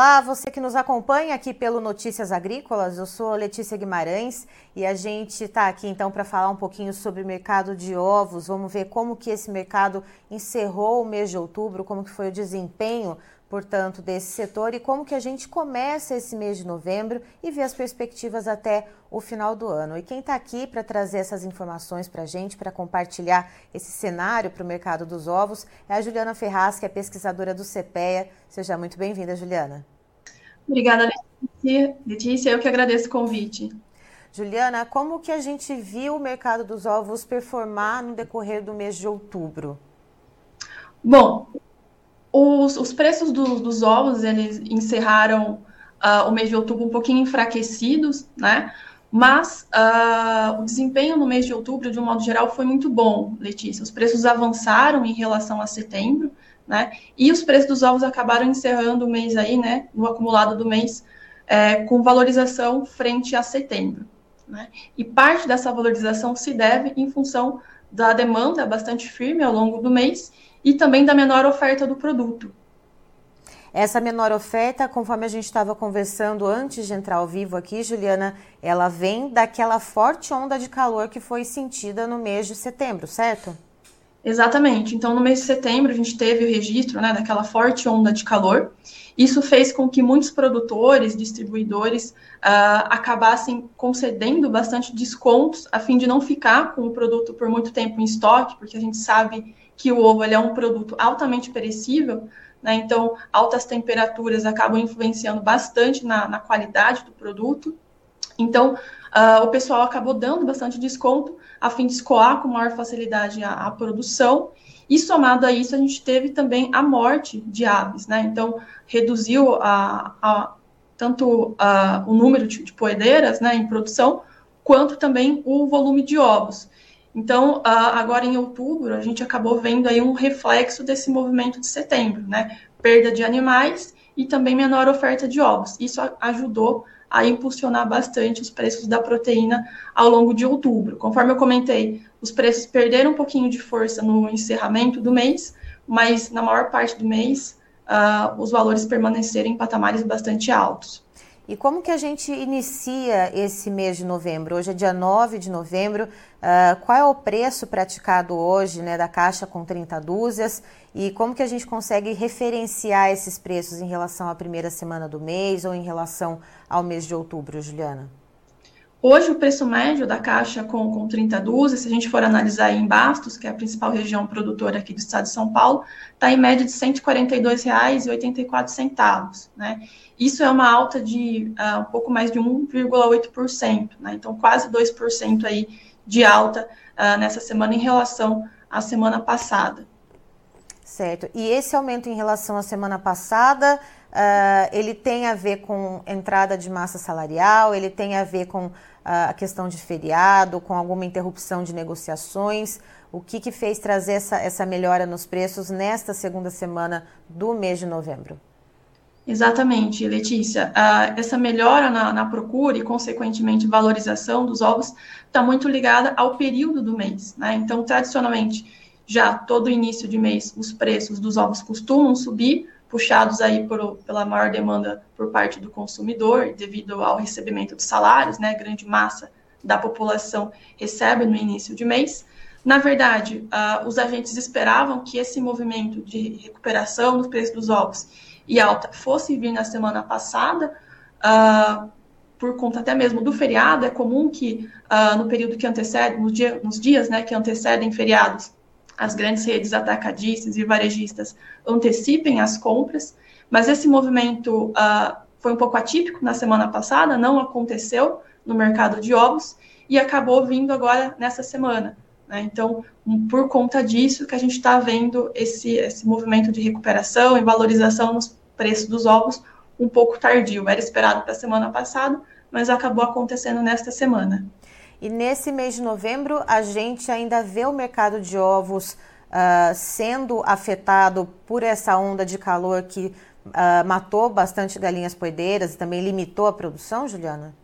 Olá, você que nos acompanha aqui pelo Notícias Agrícolas, eu sou Letícia Guimarães e a gente está aqui então para falar um pouquinho sobre o mercado de ovos. Vamos ver como que esse mercado encerrou o mês de outubro, como que foi o desempenho portanto, desse setor e como que a gente começa esse mês de novembro e vê as perspectivas até o final do ano. E quem está aqui para trazer essas informações para a gente, para compartilhar esse cenário para o mercado dos ovos, é a Juliana Ferraz, que é pesquisadora do CPEA. Seja muito bem-vinda, Juliana. Obrigada, Letícia. Letícia, eu que agradeço o convite. Juliana, como que a gente viu o mercado dos ovos performar no decorrer do mês de outubro? Bom, os, os preços do, dos ovos, eles encerraram uh, o mês de outubro um pouquinho enfraquecidos, né? Mas uh, o desempenho no mês de outubro, de um modo geral, foi muito bom, Letícia. Os preços avançaram em relação a setembro, né? E os preços dos ovos acabaram encerrando o mês aí, né? No acumulado do mês, é, com valorização frente a setembro. Né? E parte dessa valorização se deve em função da demanda bastante firme ao longo do mês e também da menor oferta do produto. Essa menor oferta, conforme a gente estava conversando antes de entrar ao vivo aqui, Juliana, ela vem daquela forte onda de calor que foi sentida no mês de setembro, certo? Exatamente. Então, no mês de setembro, a gente teve o registro né, daquela forte onda de calor. Isso fez com que muitos produtores, distribuidores, uh, acabassem concedendo bastante descontos a fim de não ficar com o produto por muito tempo em estoque, porque a gente sabe que o ovo é um produto altamente perecível, né? então altas temperaturas acabam influenciando bastante na, na qualidade do produto. Então, uh, o pessoal acabou dando bastante desconto a fim de escoar com maior facilidade a, a, produção. E somado a isso, a gente teve também a morte de aves, né? Então, reduziu a, a tanto a, o número de, de poedeiras né, em produção, quanto também o volume de ovos. Então, agora em outubro, a gente acabou vendo aí um reflexo desse movimento de setembro, né? Perda de animais e também menor oferta de ovos. Isso ajudou a impulsionar bastante os preços da proteína ao longo de outubro. Conforme eu comentei, os preços perderam um pouquinho de força no encerramento do mês, mas na maior parte do mês, uh, os valores permaneceram em patamares bastante altos. E como que a gente inicia esse mês de novembro? Hoje é dia 9 de novembro. Uh, qual é o preço praticado hoje né, da caixa com 30 dúzias? E como que a gente consegue referenciar esses preços em relação à primeira semana do mês ou em relação ao mês de outubro, Juliana? Hoje, o preço médio da caixa com, com 30 dúzias, se a gente for analisar em Bastos, que é a principal região produtora aqui do estado de São Paulo, está em média de R$ 142,84. Né? Isso é uma alta de uh, um pouco mais de 1,8%, né? então quase 2% aí de alta uh, nessa semana em relação à semana passada. Certo. E esse aumento em relação à semana passada, uh, ele tem a ver com entrada de massa salarial, ele tem a ver com a questão de feriado, com alguma interrupção de negociações? O que, que fez trazer essa, essa melhora nos preços nesta segunda semana do mês de novembro? Exatamente, Letícia. Uh, essa melhora na, na, procura e, consequentemente, valorização dos ovos está muito ligada ao período do mês. Né? Então, tradicionalmente, já todo início de mês, os preços dos ovos costumam subir puxados aí por, pela maior demanda por parte do consumidor, devido ao recebimento de salários, né, grande massa da população recebe no início de mês. Na verdade, uh, os agentes esperavam que esse movimento de recuperação dos preços dos ovos e alta fosse vir na semana passada, uh, por conta até mesmo do feriado. É comum que uh, no período que antecede, no dia, nos dias né, que antecedem feriados, as grandes redes atacadistas e varejistas antecipem as compras, mas esse movimento uh, foi um pouco atípico na semana passada, não aconteceu no mercado de ovos e acabou vindo agora nessa semana. Né? Então, por conta disso que a gente está vendo esse, esse movimento de recuperação e valorização nos preços dos ovos um pouco tardio. Era esperado para a semana passada, mas acabou acontecendo nesta semana. E nesse mês de novembro, a gente ainda vê o mercado de ovos uh, sendo afetado por essa onda de calor que uh, matou bastante galinhas poedeiras e também limitou a produção, Juliana?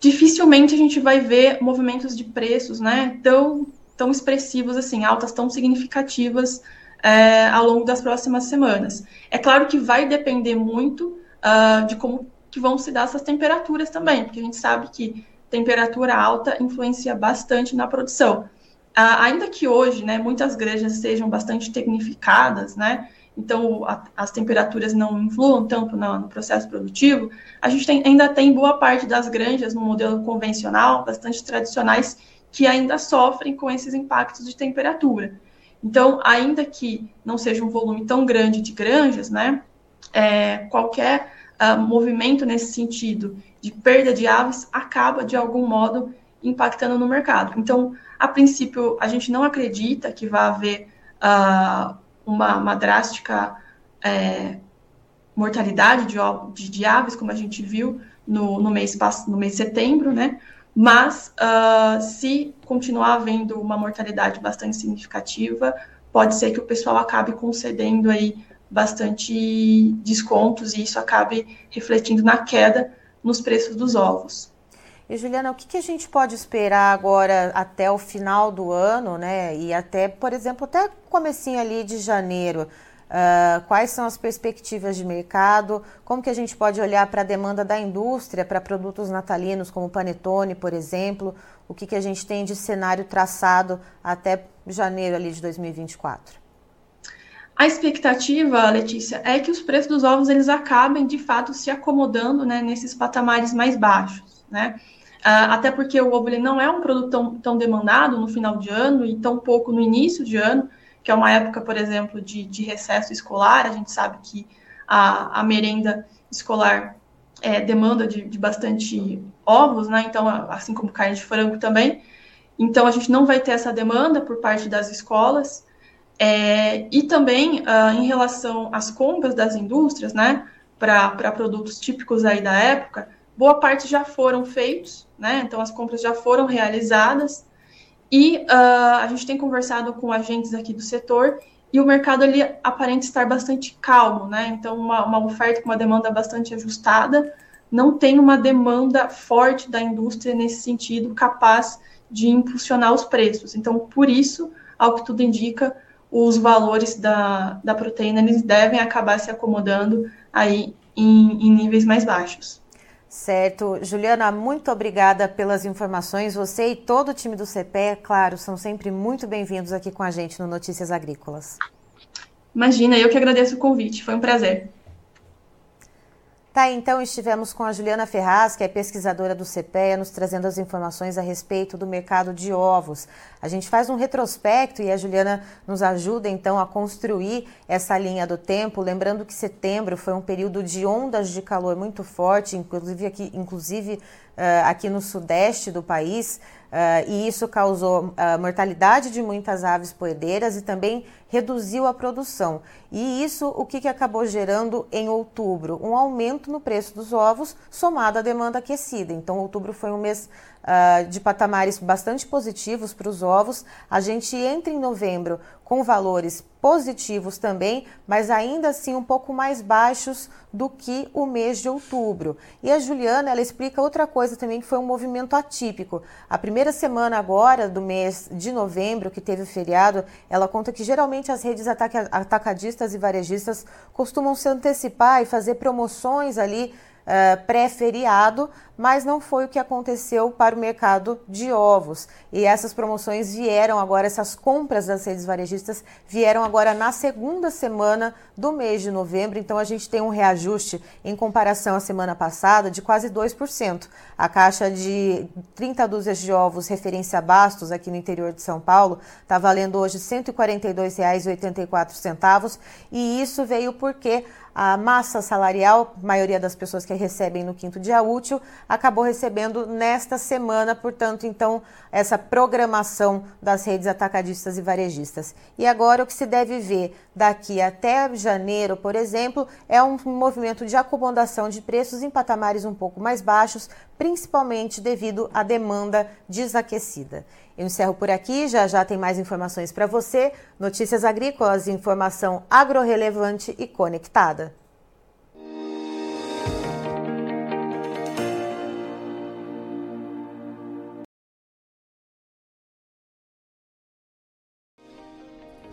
Dificilmente a gente vai ver movimentos de preços né, tão, tão expressivos assim, altas tão significativas é, ao longo das próximas semanas. É claro que vai depender muito uh, de como que vão se dar essas temperaturas também, porque a gente sabe que temperatura alta influencia bastante na produção. Uh, ainda que hoje, né, muitas granjas sejam bastante tecnificadas, né, então a, as temperaturas não influam tanto no, no processo produtivo, a gente tem, ainda tem boa parte das granjas no modelo convencional, bastante tradicionais, que ainda sofrem com esses impactos de temperatura. Então, ainda que não seja um volume tão grande de granjas, né, é, qualquer uh, movimento nesse sentido de perda de aves acaba, de algum modo, impactando no mercado. Então, a princípio, a gente não acredita que vai haver uh, uma, uma, drástica é, mortalidade de, de, de, aves, como a gente viu no, no, mês, no mês de setembro, né? Mas, uh, se continuar havendo uma mortalidade bastante significativa, pode ser que o pessoal acabe concedendo aí bastante descontos e isso acabe refletindo na queda nos preços dos ovos. E Juliana, o que, a gente pode esperar agora até o final do ano, né? E até, por exemplo, até comecinho ali de janeiro? Uh, quais são as perspectivas de mercado? Como que a gente pode olhar para a demanda da indústria para produtos natalinos como panetone, por exemplo? O que, que a gente tem de cenário traçado até janeiro ali de 2024? A expectativa, Letícia, é que os preços dos ovos eles acabem de fato se acomodando né, nesses patamares mais baixos, né? Uh, até porque o ovo ele não é um produto tão, tão demandado no final de ano e tão pouco no início de ano, que é uma época, por exemplo, de, de recesso escolar. A gente sabe que a, a merenda escolar é, demanda de, de, bastante ovos, né? Então, assim como carne de frango também. Então, a gente não vai ter essa demanda por parte das escolas. É, e também uh, em relação às compras das indústrias, né, para produtos típicos aí da época, boa parte já foram feitos, né, então as compras já foram realizadas, e uh, a gente tem conversado com agentes aqui do setor, e o mercado ele aparenta estar bastante calmo, né, então uma, uma oferta com uma demanda bastante ajustada, não tem uma demanda forte da indústria nesse sentido, capaz de impulsionar os preços. Então, por isso, ao que tudo indica, os valores da, da proteína eles devem acabar se acomodando aí em, em níveis mais baixos. Certo. Juliana, muito obrigada pelas informações. Você e todo o time do CPE, claro, são sempre muito bem-vindos aqui com a gente no Notícias Agrícolas. Imagina, eu que agradeço o convite. Foi um prazer. Tá, então estivemos com a Juliana Ferraz, que é pesquisadora do CPEA, nos trazendo as informações a respeito do mercado de ovos. A gente faz um retrospecto e a Juliana nos ajuda então a construir essa linha do tempo, lembrando que setembro foi um período de ondas de calor muito forte, inclusive aqui, inclusive, aqui no sudeste do país. Uh, e isso causou a uh, mortalidade de muitas aves poedeiras e também reduziu a produção. E isso o que, que acabou gerando em outubro? Um aumento no preço dos ovos somado à demanda aquecida. Então, outubro foi um mês uh, de patamares bastante positivos para os ovos. A gente entra em novembro com valores positivos também, mas ainda assim um pouco mais baixos do que o mês de outubro. E a Juliana, ela explica outra coisa também que foi um movimento atípico. A primeira semana agora do mês de novembro, que teve o feriado, ela conta que geralmente as redes atacadistas atacadistas e varejistas costumam se antecipar e fazer promoções ali uh, pré-feriado, mas não foi o que aconteceu para o mercado de ovos. E essas promoções vieram agora, essas compras das redes varejistas vieram agora na segunda semana do mês de novembro. Então a gente tem um reajuste em comparação à semana passada de quase 2%. A caixa de 30 dúzias de ovos referência a Bastos, aqui no interior de São Paulo, está valendo hoje R$ 142,84 e isso veio porque a massa salarial, maioria das pessoas que recebem no quinto dia útil, acabou recebendo nesta semana, portanto, então, essa programação das redes atacadistas e varejistas. E agora o que se deve ver daqui até janeiro, por exemplo, é um movimento de acomodação de preços em patamares um pouco mais baixos, principalmente devido à demanda desaquecida. Eu encerro por aqui, já já tem mais informações para você. Notícias agrícolas, informação agro-relevante e conectada.